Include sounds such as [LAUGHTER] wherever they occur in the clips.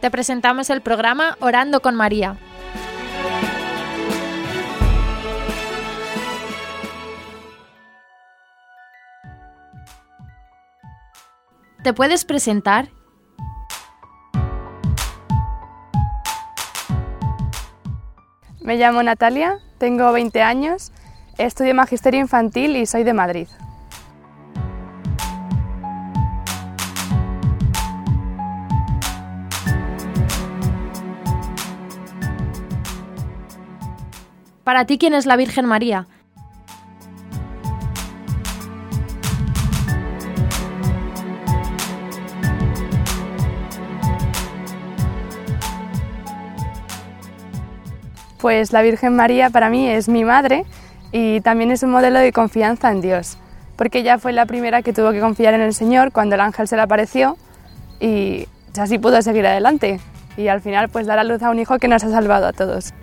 Te presentamos el programa Orando con María. ¿Te puedes presentar? Me llamo Natalia, tengo 20 años, estudio Magisterio Infantil y soy de Madrid. Para ti, ¿quién es la Virgen María? Pues la Virgen María para mí es mi madre y también es un modelo de confianza en Dios, porque ella fue la primera que tuvo que confiar en el Señor cuando el ángel se le apareció y así pudo seguir adelante y al final pues dar a luz a un hijo que nos ha salvado a todos.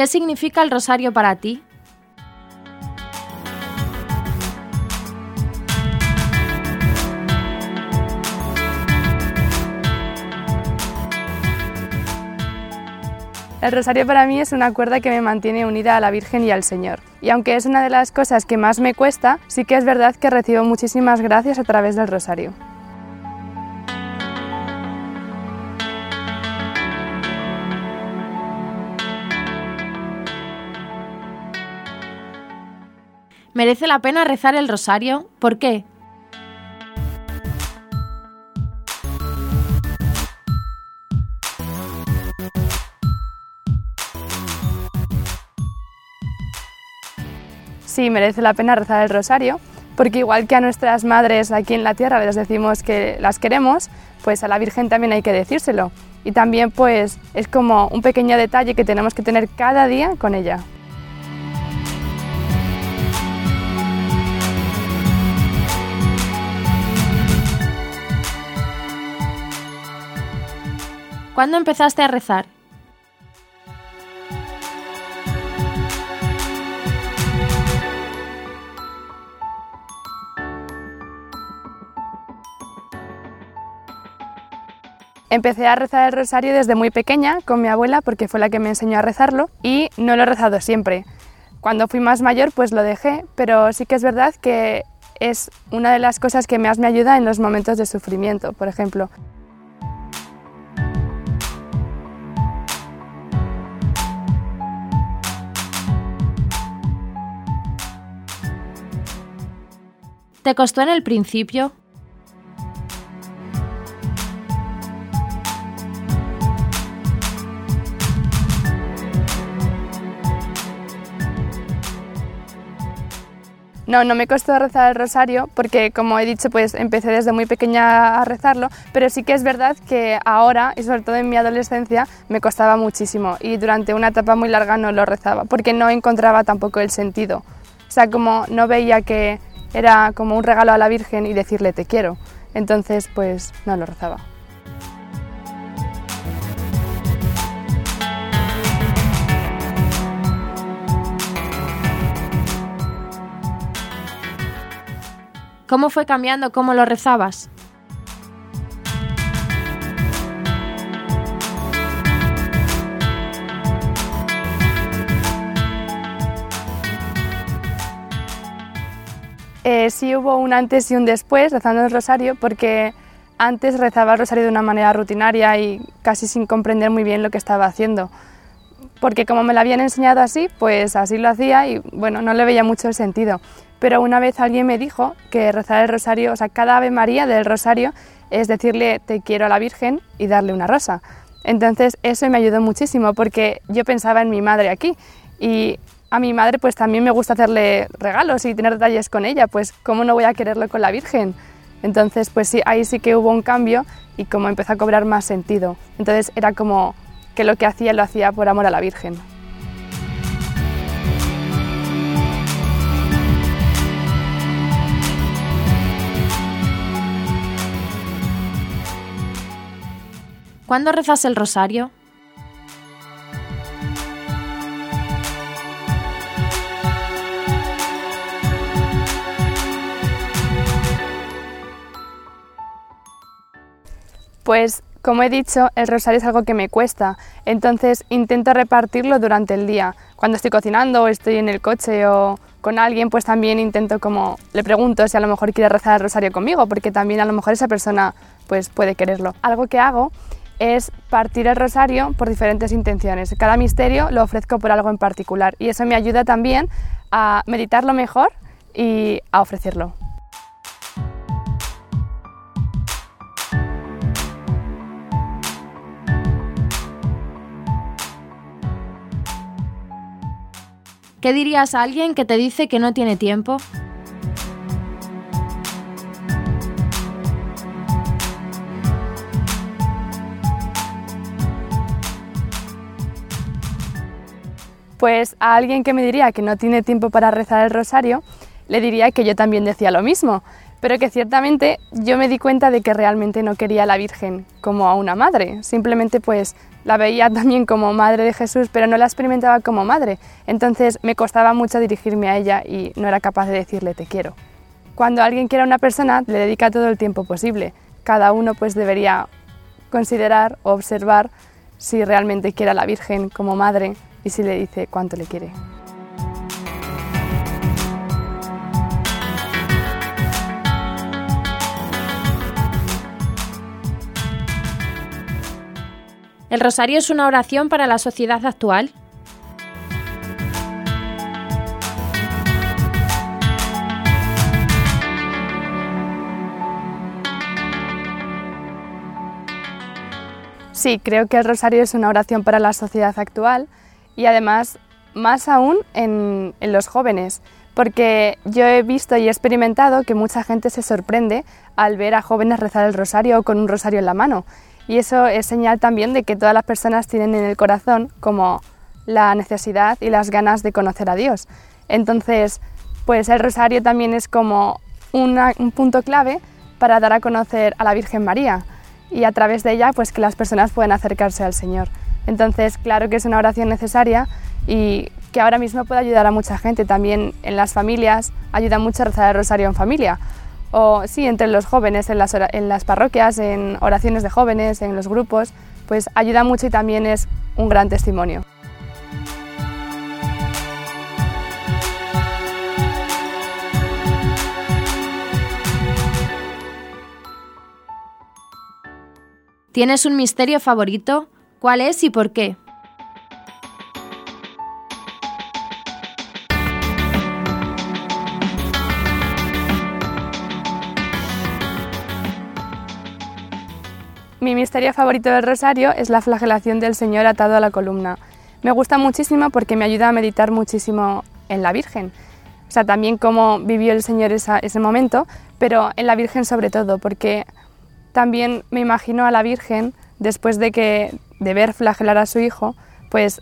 ¿Qué significa el rosario para ti? El rosario para mí es una cuerda que me mantiene unida a la Virgen y al Señor. Y aunque es una de las cosas que más me cuesta, sí que es verdad que recibo muchísimas gracias a través del rosario. ¿Merece la pena rezar el rosario? ¿Por qué? Sí, merece la pena rezar el rosario, porque igual que a nuestras madres aquí en la tierra les decimos que las queremos, pues a la Virgen también hay que decírselo. Y también pues es como un pequeño detalle que tenemos que tener cada día con ella. ¿Cuándo empezaste a rezar? Empecé a rezar el rosario desde muy pequeña con mi abuela porque fue la que me enseñó a rezarlo y no lo he rezado siempre. Cuando fui más mayor pues lo dejé, pero sí que es verdad que es una de las cosas que más me ayuda en los momentos de sufrimiento, por ejemplo. ¿Te costó en el principio? No, no me costó rezar el rosario porque, como he dicho, pues empecé desde muy pequeña a rezarlo, pero sí que es verdad que ahora, y sobre todo en mi adolescencia, me costaba muchísimo y durante una etapa muy larga no lo rezaba porque no encontraba tampoco el sentido. O sea, como no veía que era como un regalo a la Virgen y decirle te quiero. Entonces, pues no lo rezaba. ¿Cómo fue cambiando cómo lo rezabas? Eh, sí hubo un antes y un después rezando el rosario porque antes rezaba el rosario de una manera rutinaria y casi sin comprender muy bien lo que estaba haciendo. Porque como me lo habían enseñado así, pues así lo hacía y bueno, no le veía mucho el sentido pero una vez alguien me dijo que rezar el rosario, o sea, cada Ave María del rosario es decirle te quiero a la Virgen y darle una rosa. Entonces eso me ayudó muchísimo porque yo pensaba en mi madre aquí y a mi madre pues también me gusta hacerle regalos y tener detalles con ella, pues cómo no voy a quererlo con la Virgen. Entonces pues sí, ahí sí que hubo un cambio y como empezó a cobrar más sentido. Entonces era como que lo que hacía lo hacía por amor a la Virgen. ¿Cuándo rezas el rosario? Pues como he dicho, el rosario es algo que me cuesta, entonces intento repartirlo durante el día. Cuando estoy cocinando o estoy en el coche o con alguien, pues también intento como le pregunto si a lo mejor quiere rezar el rosario conmigo, porque también a lo mejor esa persona pues puede quererlo. Algo que hago es partir el rosario por diferentes intenciones. Cada misterio lo ofrezco por algo en particular y eso me ayuda también a meditarlo mejor y a ofrecerlo. ¿Qué dirías a alguien que te dice que no tiene tiempo? Pues a alguien que me diría que no tiene tiempo para rezar el rosario, le diría que yo también decía lo mismo, pero que ciertamente yo me di cuenta de que realmente no quería a la Virgen como a una madre, simplemente pues la veía [LAUGHS] también como madre de Jesús, pero no la experimentaba como madre. Entonces me costaba mucho dirigirme a ella y no era capaz de decirle te quiero. Cuando alguien quiere a una persona, le dedica todo el tiempo posible. Cada uno pues debería considerar o observar si realmente quiere a la Virgen como madre y si le dice cuánto le quiere. ¿El rosario es una oración para la sociedad actual? Sí, creo que el rosario es una oración para la sociedad actual y además más aún en, los jóvenes, porque yo he visto y he experimentado que mucha gente se sorprende al ver a jóvenes rezar el rosario con un rosario en la mano y eso es señal también de que todas las personas tienen en el corazón como la necesidad y las ganas de conocer a Dios. Entonces, pues el rosario también es como un punto clave para dar a conocer a la Virgen María y a través de ella pues que las personas puedan acercarse al Señor. Entonces, claro que es una oración necesaria y que ahora mismo puede ayudar a mucha gente. También en las familias ayuda mucho a rezar el rosario en familia o sí, entre los jóvenes, en las, en las parroquias, en oraciones de jóvenes, en los grupos, pues ayuda mucho y también es un gran testimonio. ¿Tienes un misterio favorito? ¿Cuál es y por qué? Misterio favorito del rosario es la flagelación del Señor atado a la columna. Me gusta muchísimo porque me ayuda a meditar muchísimo en la Virgen. O sea, también cómo vivió el Señor ese momento, pero en la Virgen sobre todo, porque también me imagino a la Virgen después de, que, de ver flagelar a su hijo, pues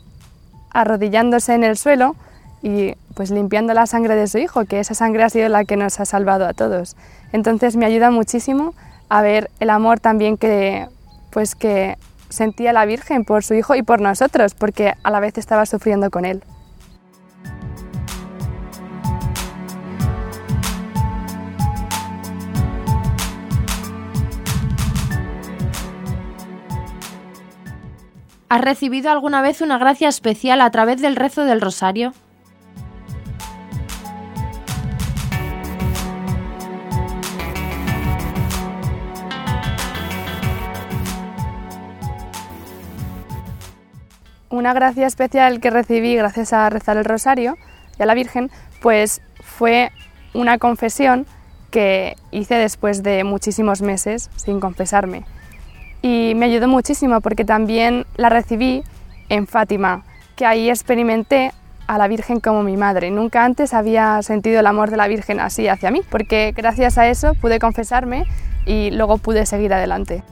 arrodillándose en el suelo y pues limpiando la sangre de su hijo, que esa sangre ha sido la que nos ha salvado a todos. Entonces me ayuda muchísimo a ver el amor también que, pues que sentía la Virgen por su hijo y por nosotros, porque a la vez estaba sufriendo con él. ¿Has recibido alguna vez una gracia especial a través del rezo del rosario? Una gracia especial que recibí gracias a rezar el rosario y a la Virgen, pues fue una confesión que hice después de muchísimos meses sin confesarme. Y me ayudó muchísimo porque también la recibí en Fátima, que ahí experimenté a la Virgen como mi madre. Nunca antes había sentido el amor de la Virgen así hacia mí, porque gracias a eso pude confesarme y luego pude seguir adelante.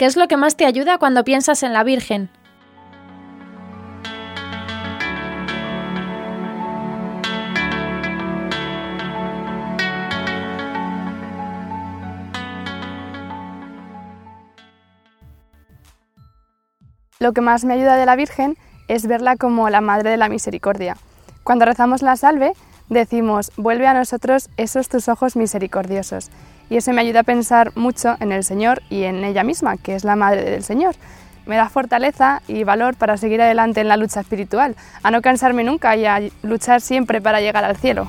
¿Qué es lo que más te ayuda cuando piensas en la Virgen? Lo que más me ayuda de la Virgen es verla como la Madre de la Misericordia. Cuando rezamos la salve, decimos, vuelve a nosotros esos tus ojos misericordiosos. Y eso me ayuda a pensar mucho en el Señor y en ella misma, que es la Madre del Señor. Me da fortaleza y valor para seguir adelante en la lucha espiritual, a no cansarme nunca y a luchar siempre para llegar al cielo.